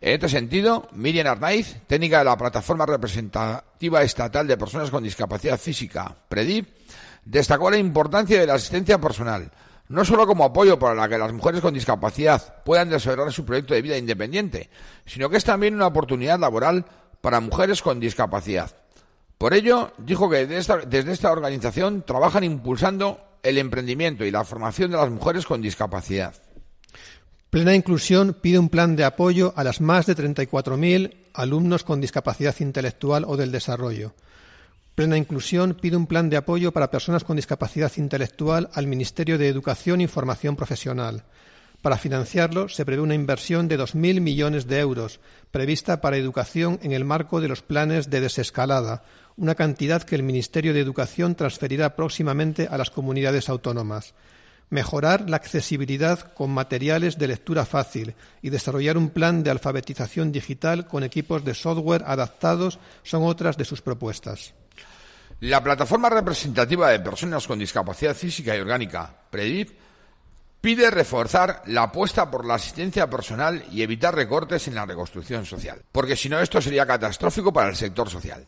[SPEAKER 8] En este sentido, Miriam Arnaiz, técnica de la Plataforma Representativa Estatal de Personas con Discapacidad Física, PREDIP, destacó la importancia de la asistencia personal, no solo como apoyo para que las mujeres con discapacidad puedan desarrollar su proyecto de vida independiente, sino que es también una oportunidad laboral para mujeres con discapacidad. Por ello, dijo que desde esta, organización trabajan impulsando el emprendimiento y la formación de las mujeres con discapacidad.
[SPEAKER 7] Plena Inclusión pide un plan de apoyo a las más de 34.000 alumnos con discapacidad intelectual o del desarrollo. Plena Inclusión pide un plan de apoyo para personas con discapacidad intelectual al Ministerio de Educación y Formación Profesional. Para financiarlo se prevé una inversión de 2.000 millones de euros prevista para educación en el marco de los planes de desescalada, una cantidad que el Ministerio de Educación transferirá próximamente a las comunidades autónomas. Mejorar la accesibilidad con materiales de lectura fácil y desarrollar un plan de alfabetización digital con equipos de software adaptados son otras de sus propuestas.
[SPEAKER 8] La plataforma representativa de personas con discapacidad física y orgánica, PREDIP, pide reforzar la apuesta por la asistencia personal y evitar recortes en la reconstrucción social, porque si no esto sería catastrófico para el sector social.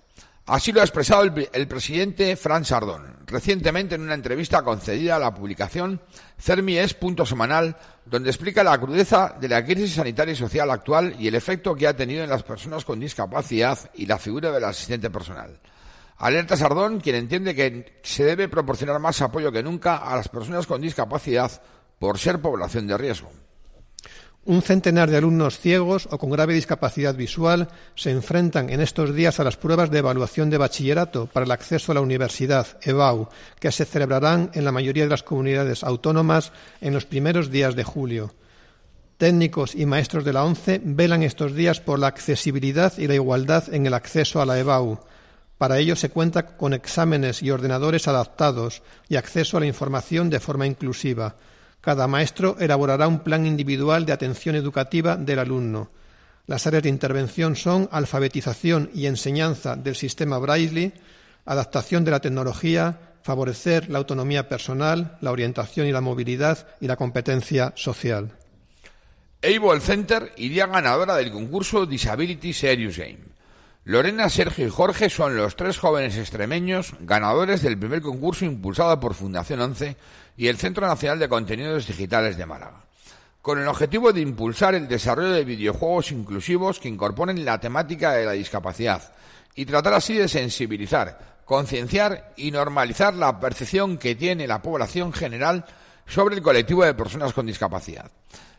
[SPEAKER 8] Así lo ha expresado el, presidente Fran Sardón recientemente en una entrevista concedida a la publicación Cermi es punto semanal, donde explica la crudeza de la crisis sanitaria y social actual y el efecto que ha tenido en las personas con discapacidad y la figura del asistente personal. Alerta Sardón, quien entiende que se debe proporcionar más apoyo que nunca a las personas con discapacidad por ser población de riesgo.
[SPEAKER 7] Un centenar de alumnos ciegos o con grave discapacidad visual se enfrentan en estos días a las pruebas de evaluación de bachillerato para el acceso a la universidad, EBAU, que se celebrarán en la mayoría de las comunidades autónomas en los primeros días de julio. Técnicos y maestros de la ONCE velan estos días por la accesibilidad y la igualdad en el acceso a la EBAU. Para ello se cuenta con exámenes y ordenadores adaptados y acceso a la información de forma inclusiva. Cada maestro elaborará un plan individual de atención educativa del alumno. Las áreas de intervención son alfabetización y enseñanza del sistema Braille, adaptación de la tecnología, favorecer la autonomía personal, la orientación y la movilidad y la competencia social.
[SPEAKER 8] Able Center iría ganadora del concurso Disability Serious Game. Lorena, Sergio y Jorge son los tres jóvenes extremeños ganadores del primer concurso impulsado por Fundación 11 y el Centro Nacional de Contenidos Digitales de Málaga, con el objetivo de impulsar el desarrollo de videojuegos inclusivos que incorporen la temática de la discapacidad y tratar así de sensibilizar, concienciar y normalizar la percepción que tiene la población general sobre el colectivo de personas con discapacidad.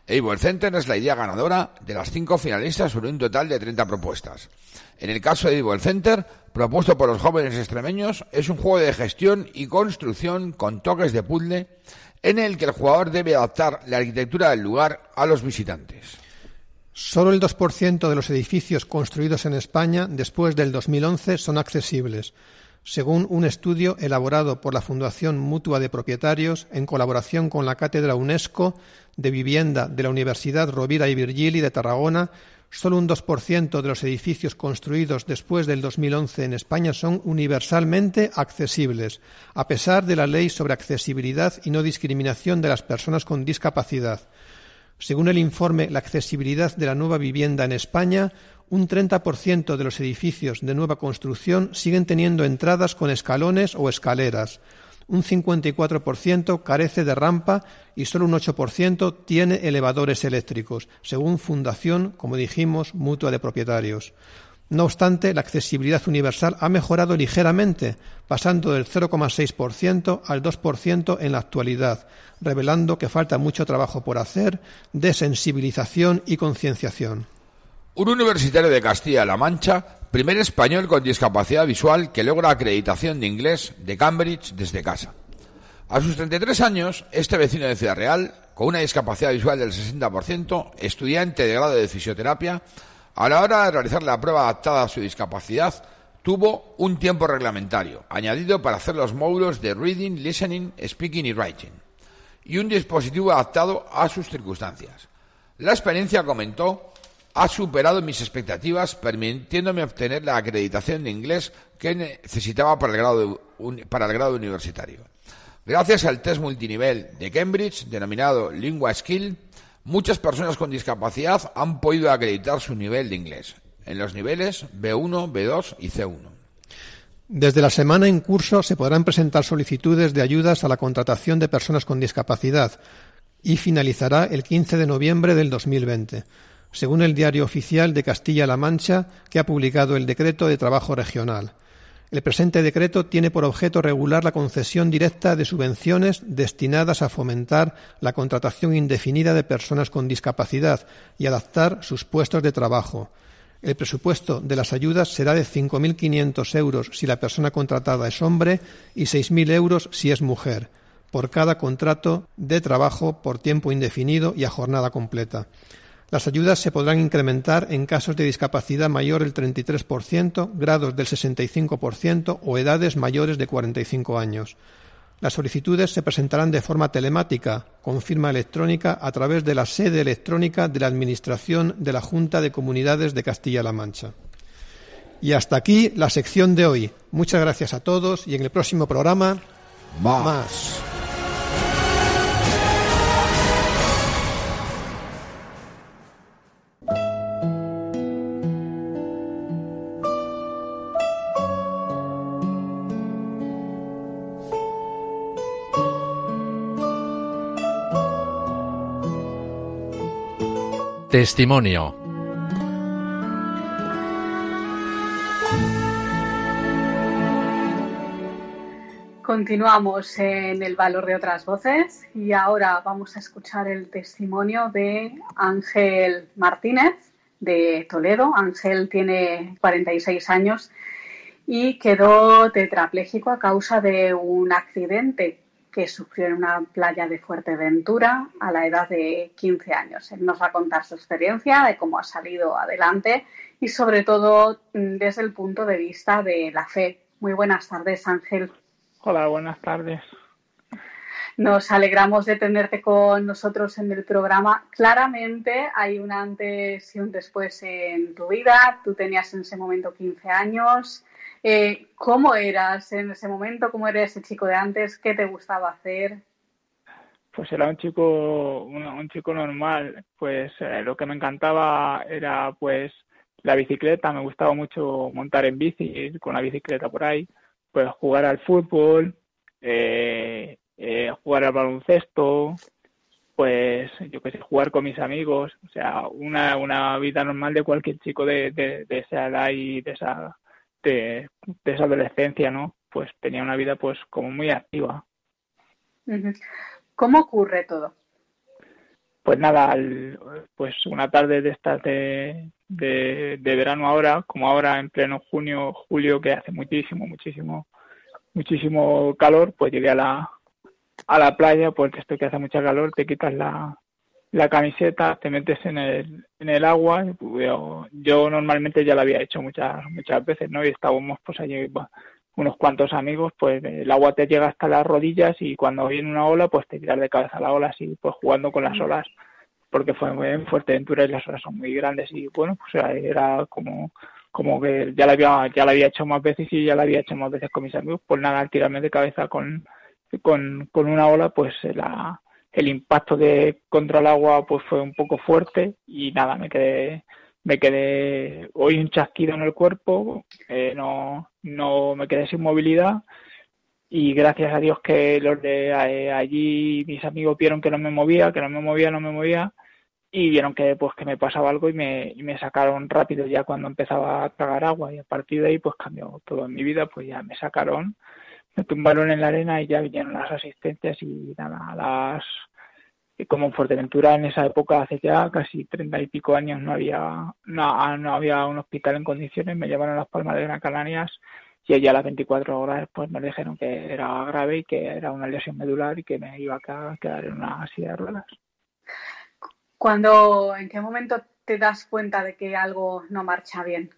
[SPEAKER 8] Able Center es la idea ganadora de las cinco finalistas sobre un total de 30 propuestas. En el caso de Able Center, propuesto por los jóvenes extremeños, es un juego de gestión y construcción con toques de puzzle en el que el jugador debe adaptar la arquitectura del lugar a los visitantes.
[SPEAKER 7] Solo el 2% de los edificios construidos en España después del 2011 son accesibles, según un estudio elaborado por la Fundación Mutua de Propietarios en colaboración con la Cátedra UNESCO de Vivienda de la Universidad Rovira y Virgili de Tarragona, solo un 2% de los edificios construidos después del 2011 en España son universalmente accesibles, a pesar de la Ley sobre Accesibilidad y No Discriminación de las Personas con Discapacidad. Según el informe La accesibilidad de la nueva vivienda en España, un 30% de los edificios de nueva construcción siguen teniendo entradas con escalones o escaleras. Un 54% carece de rampa y solo un 8% tiene elevadores eléctricos, según Fundación, como dijimos, Mutua de Propietarios. No obstante, la accesibilidad universal ha mejorado ligeramente, pasando del 0,6% al 2% en la actualidad, revelando que falta mucho trabajo por hacer de sensibilización y concienciación.
[SPEAKER 8] Un universitario de Castilla-La Mancha, primer español con discapacidad visual que logra acreditación de inglés de Cambridge desde casa. A sus 33 años, este vecino de Ciudad Real, con una discapacidad visual del 60%, estudiante de grado de fisioterapia, a la hora de realizar la prueba adaptada a su discapacidad, tuvo un tiempo reglamentario, añadido para hacer los módulos de Reading, Listening, Speaking y Writing, y un dispositivo adaptado a sus circunstancias. La experiencia, comentó, ha superado mis expectativas, permitiéndome obtener la acreditación de inglés que necesitaba para el grado, universitario. Gracias al test multinivel de Cambridge, denominado Lingua Skill, Muchas personas con discapacidad han podido acreditar su nivel de inglés en los niveles B1, B2 y C1.
[SPEAKER 7] Desde la semana en curso se podrán presentar solicitudes de ayudas a la contratación de personas con discapacidad y finalizará el 15 de noviembre del 2020, según el Diario Oficial de Castilla-La Mancha, que ha publicado el Decreto de Trabajo Regional. El presente decreto tiene por objeto regular la concesión directa de subvenciones destinadas a fomentar la contratación indefinida de personas con discapacidad y adaptar sus puestos de trabajo. El presupuesto de las ayudas será de 5.500 euros si la persona contratada es hombre y 6.000 euros si es mujer, por cada contrato de trabajo por tiempo indefinido y a jornada completa. Las ayudas se podrán incrementar en casos de discapacidad mayor del 33%, grados del 65% o edades mayores de 45 años. Las solicitudes se presentarán de forma telemática, con firma electrónica, a través de la sede electrónica de la Administración de la Junta de Comunidades de Castilla-La Mancha. Y hasta aquí la sección de hoy. Muchas gracias a todos y en el próximo programa más.
[SPEAKER 3] Testimonio.
[SPEAKER 2] Continuamos en el valor de otras voces y ahora vamos a escuchar el testimonio de Ángel Martínez de Toledo. Ángel tiene 46 años y quedó tetrapléjico a causa de un accidente que sufrió en una playa de Fuerteventura a la edad de 15 años. Él nos va a contar su experiencia, de cómo ha salido adelante y sobre todo mm, desde el punto de vista de la fe. Muy buenas tardes, Ángel.
[SPEAKER 9] Hola, buenas tardes.
[SPEAKER 2] Nos alegramos de tenerte con nosotros en el programa. Claramente hay un antes y un después en tu vida. Tú tenías en ese momento 15 años, eh, ¿Cómo eras en ese momento? ¿Cómo era ese chico de antes? ¿Qué te gustaba hacer?
[SPEAKER 9] Pues era un chico, un, chico normal. Pues eh, lo que me encantaba era pues la bicicleta. Me gustaba mucho montar en bici, ir con la bicicleta por ahí. Pues jugar al fútbol, eh, jugar al baloncesto, pues yo qué sé, jugar con mis amigos, o sea, una, una vida normal de cualquier chico de, de, de esa edad y de esa de, esa adolescencia, ¿no? Pues tenía una vida pues como muy activa.
[SPEAKER 2] ¿Cómo ocurre todo?
[SPEAKER 9] Pues nada, pues una tarde de estas de, de, verano ahora, como ahora en pleno junio, julio, que hace muchísimo, muchísimo, muchísimo calor, pues llegué a la, a la playa, pues esto que hace mucha calor, te quitas la, la camiseta, te metes en el, en el agua. Yo, yo, normalmente ya lo había hecho muchas muchas veces, ¿no? Y estábamos pues allí unos cuantos amigos, pues el agua te llega hasta las rodillas y cuando viene una ola, pues te tiras de cabeza a la ola así, pues jugando con las olas, porque fue muy en Fuerteventura y las olas son muy grandes y bueno, pues era como como que ya la había ya la había hecho más veces y ya la había hecho más veces con mis amigos, pues nada, al tirarme de cabeza con con, con una ola, pues la el impacto de contra el agua pues fue un poco fuerte y nada, me quedé me quedé hoy un chasquido en el cuerpo, eh, no, no me quedé sin movilidad y gracias a Dios que los de eh, allí mis amigos vieron que no me movía, que no me movía, no me movía y vieron que pues que me pasaba algo y me, y me sacaron rápido ya cuando empezaba a tragar agua y a partir de ahí pues cambió todo en mi vida, pues ya me sacaron me tumbaron en la arena y ya vinieron las asistencias y nada, las como en Fuerteventura en esa época hace ya casi treinta y pico años no había no, no, había un hospital en condiciones me llevaron a las Palmas de Gran Canarias y allá a las 24 horas después me dijeron que era grave y que era una lesión medular y que me iba a quedar en una silla de ruedas.
[SPEAKER 2] ¿Cuándo, en qué momento te das cuenta de que algo no marcha bien?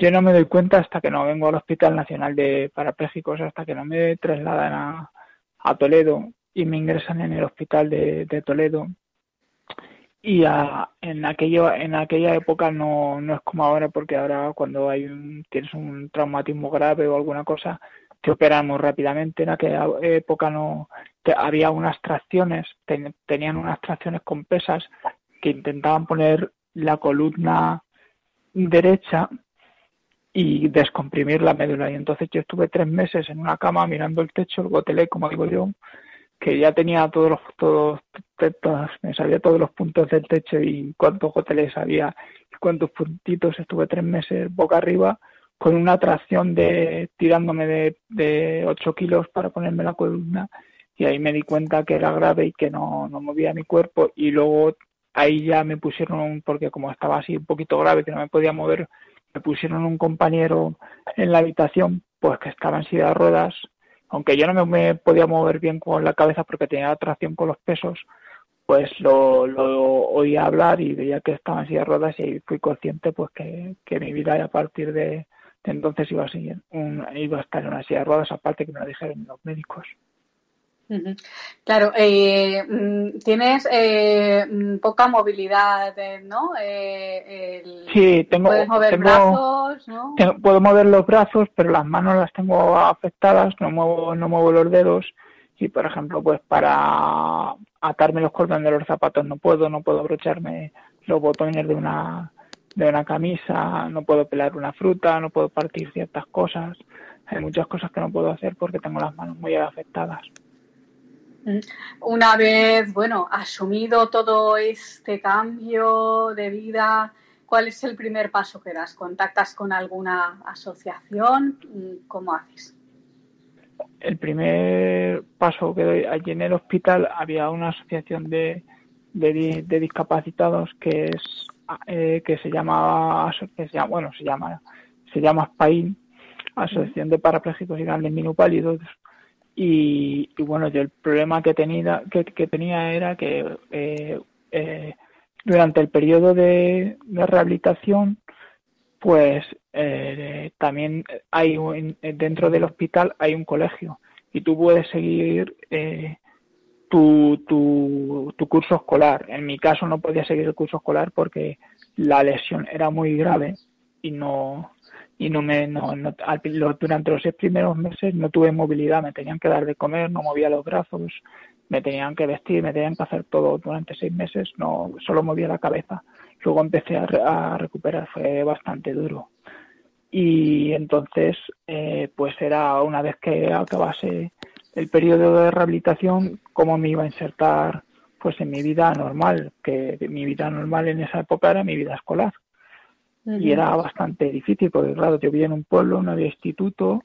[SPEAKER 9] Yo no me doy cuenta hasta que no vengo al Hospital Nacional de Parapléjicos, hasta que no me trasladan a, Toledo y me ingresan en el Hospital de, Toledo. Y en, aquello, en aquella época no, no es como ahora, porque ahora cuando hay un, tienes un traumatismo grave o alguna cosa, te operamos rápidamente. En aquella época no había unas tracciones, tenían unas tracciones con pesas que intentaban poner la columna derecha y descomprimir la médula. Y entonces yo estuve tres meses en una cama mirando el techo, el gotelé, como digo yo, que ya tenía todos los, todos, me sabía todos los puntos del techo y cuántos goteles había y cuántos puntitos. Estuve tres meses boca arriba con una tracción de tirándome de, de 8 kilos para ponerme la columna y ahí me di cuenta que era grave y que no, no movía mi cuerpo y luego ahí ya me pusieron, porque como estaba así un poquito grave, que no me podía mover, me pusieron un compañero en la habitación, pues que estaba en silla de ruedas, aunque yo no me, podía mover bien con la cabeza porque tenía atracción con los pesos, pues lo, oía hablar y veía que estaba en silla de ruedas y fui consciente pues que, que mi vida a partir de, entonces iba a seguir un, iba a estar en una silla de ruedas aparte que me lo dijeron los médicos.
[SPEAKER 2] Claro, eh, mm, tienes eh, mm, poca movilidad, eh, ¿no?
[SPEAKER 9] sí, tengo.
[SPEAKER 2] Puedes mover brazos, ¿no?
[SPEAKER 9] puedo mover los brazos, pero las manos las tengo afectadas, no muevo, no muevo los dedos. Y, por ejemplo, pues para atarme los cordones de los zapatos no puedo, no puedo abrocharme los botones de una, de una camisa, no puedo pelar una fruta, no puedo partir ciertas cosas. Hay muchas cosas que no puedo hacer porque tengo las manos muy afectadas.
[SPEAKER 2] Una vez, bueno, asumido todo este cambio de vida, ¿cuál es el primer paso que das? ¿Contactas con alguna asociación? ¿Cómo haces?
[SPEAKER 9] El primer paso que doy allí en el hospital había una asociación de, de, discapacitados que es eh, que se llama bueno se llama se llama SPAIN Asociación de Parapléjicos y Grandes Minupálidos y, bueno, yo el problema que tenía, que, tenía era que eh, eh, durante el periodo de, rehabilitación, pues eh, también hay dentro del hospital hay un colegio y tú puedes seguir tu, tu, tu curso escolar. En mi caso no podía seguir el curso escolar porque la lesión era muy grave y no y no me no, durante los seis primeros meses no tuve movilidad me tenían que dar de comer no movía los brazos me tenían que vestir me tenían que hacer todo durante seis meses no solo movía la cabeza. Luego empecé a, recuperar fue bastante duro. Y entonces eh, pues era una vez que acabase el periodo de rehabilitación cómo me iba a insertar pues en mi vida normal que mi vida normal en esa época era mi vida escolar y era bastante difícil porque claro yo vivía en un pueblo no había instituto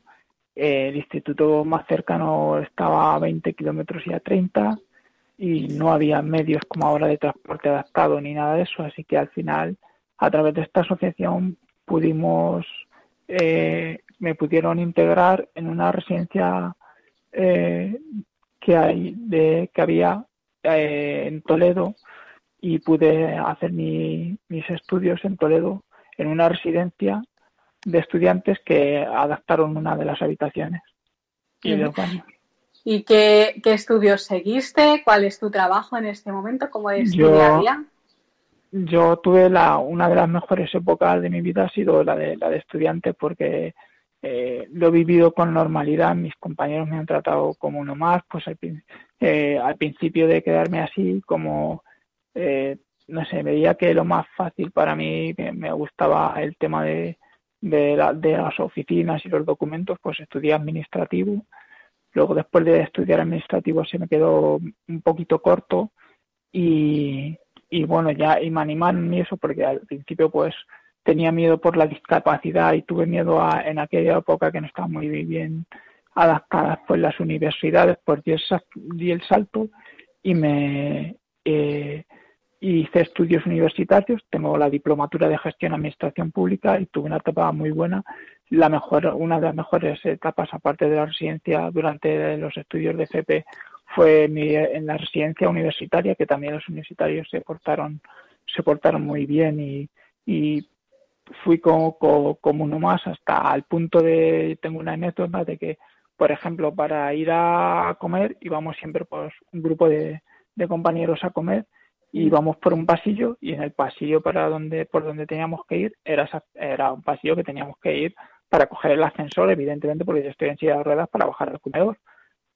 [SPEAKER 9] el instituto más cercano estaba a 20 kilómetros y a 30 y no había medios como ahora de transporte adaptado ni nada de eso, así que al final a través de esta asociación pudimos, eh, me pudieron integrar en una residencia eh, que hay de que había eh, en Toledo y pude hacer mis estudios en Toledo en una residencia de estudiantes que adaptaron una de las habitaciones y
[SPEAKER 2] ¿Y qué, estudios seguiste? ¿Cuál es tu trabajo en este momento? ¿Cómo es tu día a día?
[SPEAKER 9] Yo tuve la, una de las mejores épocas de mi vida ha sido la de, la de estudiante porque eh, lo he vivido con normalidad, mis compañeros me han tratado como uno más, pues al, eh, al principio de quedarme así, como, eh, no sé, veía que lo más fácil para mí, me gustaba el tema de, de, las oficinas y los documentos, pues estudié administrativo. Luego después de estudiar administrativo se me quedó un poquito corto y, y bueno, ya y me animaron y eso porque al principio pues tenía miedo por la discapacidad y tuve miedo a, en aquella época que no estaba muy bien adaptadas pues las universidades, pues di el, salto y me eh, hice estudios universitarios, tengo la diplomatura de gestión administración pública y tuve una etapa muy buena, la mejor, una de las mejores etapas aparte de la residencia durante los estudios de FP fue en la residencia universitaria, que también los universitarios se portaron, se portaron muy bien y, y fui como, como, uno más hasta el punto de, tengo una anécdota de que, por ejemplo, para ir a comer íbamos siempre pues un grupo de, de compañeros a comer y íbamos por un pasillo y en el pasillo para donde por donde teníamos que ir era era un pasillo que teníamos que ir para coger el ascensor evidentemente porque yo estoy en silla de ruedas para bajar al comedor.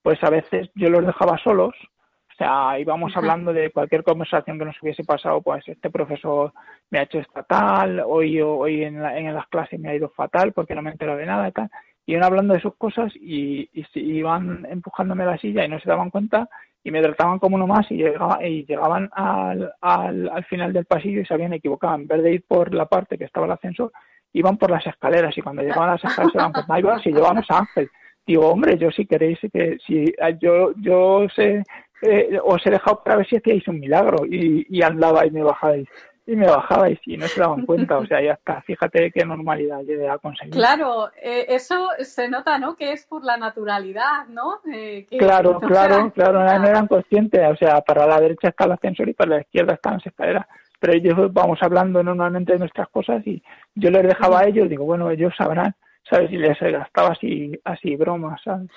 [SPEAKER 9] Pues a veces yo los dejaba solos o sea, íbamos hablando de cualquier conversación que nos hubiese pasado, pues este profesor me ha hecho estatal, hoy, hoy en, en las clases me ha ido fatal porque no me entero de nada y tal. Y iban hablando de sus cosas y, y, iban empujándome la silla y no se daban cuenta y me trataban como uno más y, llegaba, y llegaban al, al, al final del pasillo y se habían equivocado. En vez de ir por la parte que estaba el ascensor, iban por las escaleras y cuando llegaban a las escaleras cuenta, ahí va, si llevamos a Ángel. Digo, hombre, yo si queréis que si yo yo sé eh, os he dejado para ver si hacíais un milagro y, y andaba y me bajabais y me bajabais y no se daban cuenta, o sea, ya está, fíjate qué normalidad llegué a conseguir.
[SPEAKER 2] Claro, eh, eso se nota, ¿no? Que es por la naturalidad, ¿no?
[SPEAKER 9] Eh, claro, claro, claro, no eran conscientes, o sea, para la derecha está el ascensor y para la izquierda están las escaleras, pero ellos vamos hablando normalmente de nuestras cosas y yo les dejaba a ellos, digo, bueno, ellos sabrán, ¿sabes? Y les gastaba así, así bromas, ¿sabes?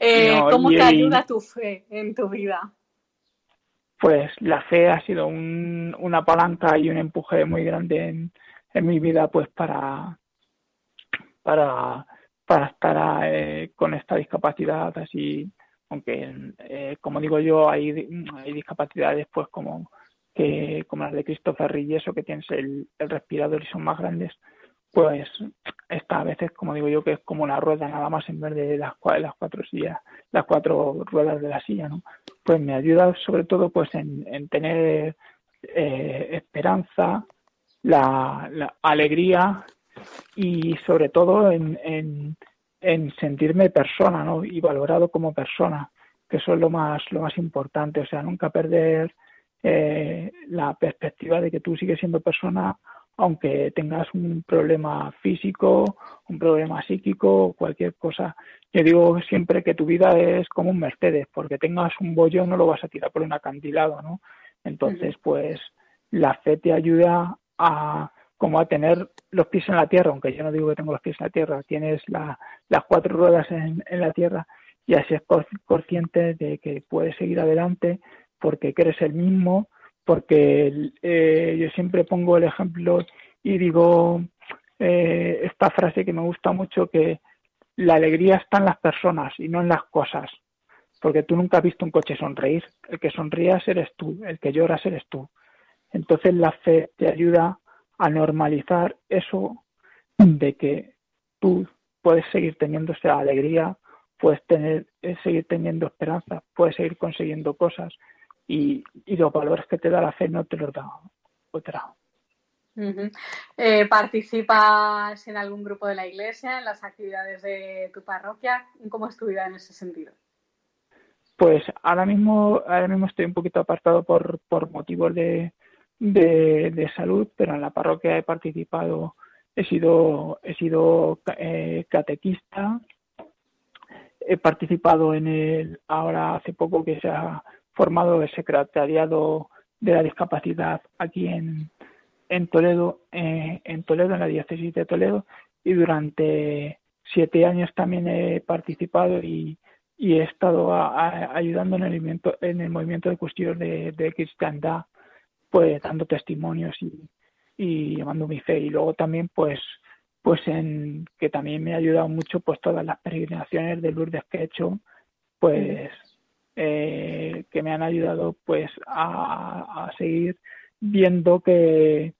[SPEAKER 2] Eh, ¿Cómo te ayuda tu fe en tu vida?
[SPEAKER 9] Pues la fe ha sido un, una palanca y un empuje muy grande en, mi vida, pues para, para, para estar eh, con esta discapacidad así, aunque eh, como digo yo, hay, hay discapacidades pues como que como las de Christopher eso que tienes el, el respirador y son más grandes, pues esta a veces, como digo yo, que es como una rueda nada más en vez de las, las cuatro sillas, las cuatro ruedas de la silla, ¿no? Pues me ayuda sobre todo pues en, en tener eh, esperanza, la, alegría y sobre todo en, en, en, sentirme persona, ¿no? Y valorado como persona, que eso es lo más, lo más importante, o sea, nunca perder eh, la perspectiva de que tú sigues siendo persona aunque tengas un problema físico, un problema psíquico, cualquier cosa. Yo digo siempre que tu vida es como un Mercedes, porque tengas un bollo no lo vas a tirar por un acantilado, ¿no? Entonces, pues la fe te ayuda a como a tener los pies en la tierra, aunque yo no digo que tengo los pies en la tierra, tienes la, las cuatro ruedas en, en la tierra y así es consciente de que puedes seguir adelante porque eres el mismo, porque eh, yo siempre pongo el ejemplo y digo eh, esta frase que me gusta mucho que la alegría está en las personas y no en las cosas, porque tú nunca has visto un coche sonreír, el que sonrías eres tú, el que lloras eres tú. Entonces la fe te ayuda a normalizar eso de que tú puedes seguir teniendo esa alegría, puedes tener, eh, seguir teniendo esperanza, puedes seguir consiguiendo cosas y, y los valores que te da la fe no te los da otra.
[SPEAKER 2] Eh, ¿Participas en algún grupo de la iglesia, en las actividades de tu parroquia? ¿Cómo es tu vida en ese sentido?
[SPEAKER 9] Pues ahora mismo, ahora mismo estoy un poquito apartado por, por motivos de, de, salud, pero en la parroquia he participado, he sido, he sido eh, catequista, he participado en el, ahora hace poco que se ha formado el secretariado de la discapacidad aquí en, en Toledo, eh, en Toledo, en la diócesis de Toledo, y durante siete años también he participado y, he estado ayudando en el movimiento, en el movimiento de cuestiones de, de cristiandad pues dando testimonios y, y llevando mi fe. Y luego también pues pues en que también me ha ayudado mucho pues todas las peregrinaciones de Lourdes que he hecho pues eh, que me han ayudado pues a, a seguir viendo que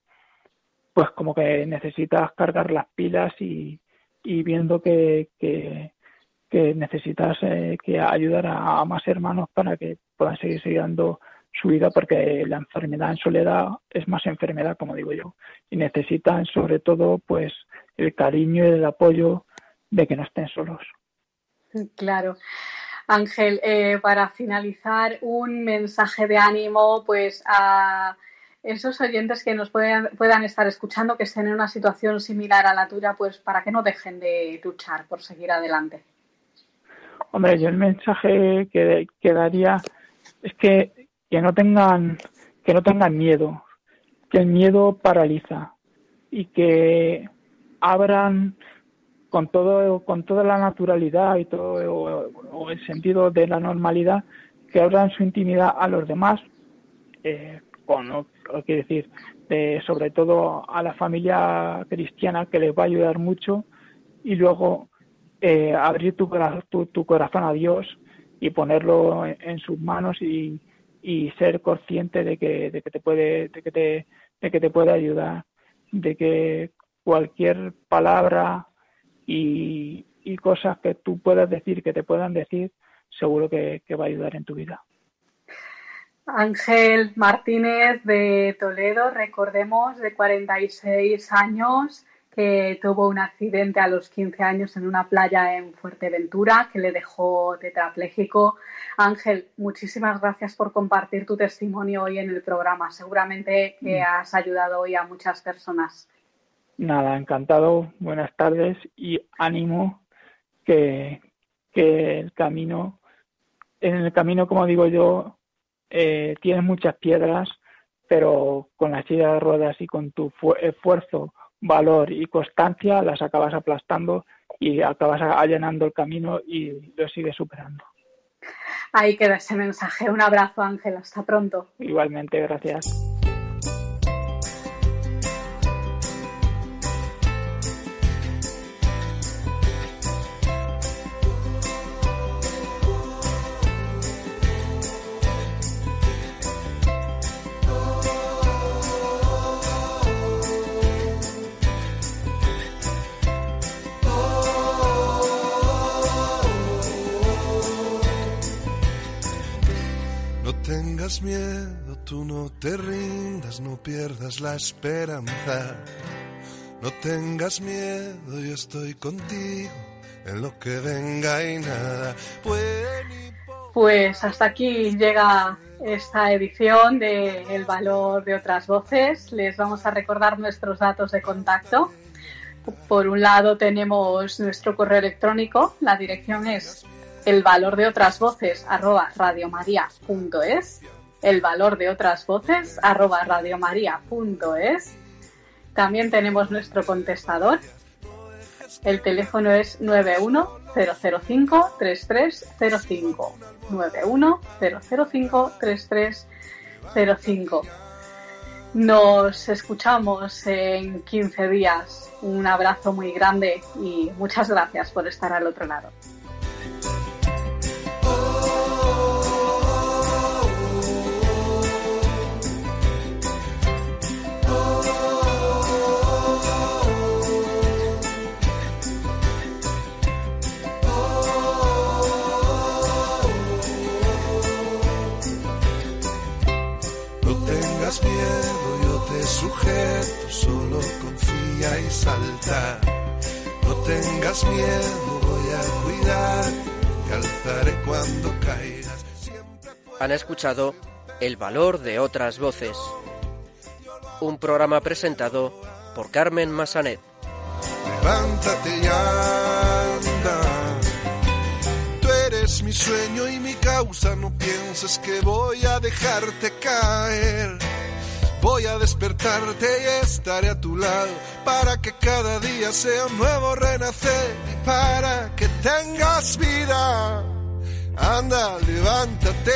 [SPEAKER 9] pues como que necesitas cargar las pilas y, y viendo que, que, necesitas eh, que ayudar a, a, más hermanos para que puedan seguir siguiendo su vida porque la enfermedad en soledad es más enfermedad, como digo yo, y necesitan sobre todo pues el cariño y el apoyo de que no estén solos.
[SPEAKER 2] Claro. Ángel, eh, para finalizar, un mensaje de ánimo pues a esos oyentes que nos puedan, puedan estar escuchando, que estén en una situación similar a la tuya, pues para que no dejen de luchar por seguir adelante.
[SPEAKER 9] Hombre, yo el mensaje que, que daría es que que no tengan, que no tengan miedo, que el miedo paraliza y que abran con todo, con toda la naturalidad y todo o, el sentido de la normalidad, que abran su intimidad a los demás, eh, con, quiero decir, sobre todo a la familia cristiana que les va a ayudar mucho y luego eh, abrir tu, tu, tu, corazón a Dios y ponerlo en sus manos y, y ser consciente de que, de que te puede, de que te, de que te puede ayudar, de que cualquier palabra y, y cosas que tú puedas decir, que te puedan decir, seguro que, que va a ayudar en tu vida.
[SPEAKER 2] Ángel Martínez de Toledo, recordemos, de 46 años, que tuvo un accidente a los 15 años en una playa en Fuerteventura que le dejó tetrapléjico. Ángel, muchísimas gracias por compartir tu testimonio hoy en el programa. Seguramente que mm. has ayudado hoy a muchas personas.
[SPEAKER 9] Nada, encantado. Buenas tardes y ánimo que, que el camino, en el camino, como digo yo, eh, tienes muchas piedras, pero con la silla de ruedas y con tu esfuerzo valor y constancia las acabas aplastando y acabas allanando el camino y lo sigues superando.
[SPEAKER 2] Ahí queda ese mensaje. Un abrazo, Ángel. Hasta pronto.
[SPEAKER 9] Igualmente, gracias.
[SPEAKER 1] Miedo, tú no te rindas, no pierdas la esperanza. No tengas miedo, yo estoy contigo.
[SPEAKER 2] Pues hasta aquí llega esta edición de El valor de otras voces. Les vamos a recordar nuestros datos de contacto. Por un lado tenemos nuestro correo electrónico, la dirección es el valor de otras voces arroba radiomaria.es el valor de otras voces, arroba radiomaria.es. También tenemos nuestro contestador. El teléfono es 91005-3305. 91005-3305. Nos escuchamos en 15 días. Un abrazo muy grande y muchas gracias por estar al otro lado.
[SPEAKER 1] Sujeto, solo confía y salta. No tengas miedo, voy a cuidar, te alzaré cuando caigas.
[SPEAKER 10] Han escuchado El valor de otras voces. Un programa presentado por Carmen Massanet.
[SPEAKER 1] Levántate y anda. Tú eres mi sueño y mi causa, no pienses que voy a dejarte caer. Voy a despertarte y estaré a tu lado para que cada día sea un nuevo renacer y para que tengas vida. Anda, levántate.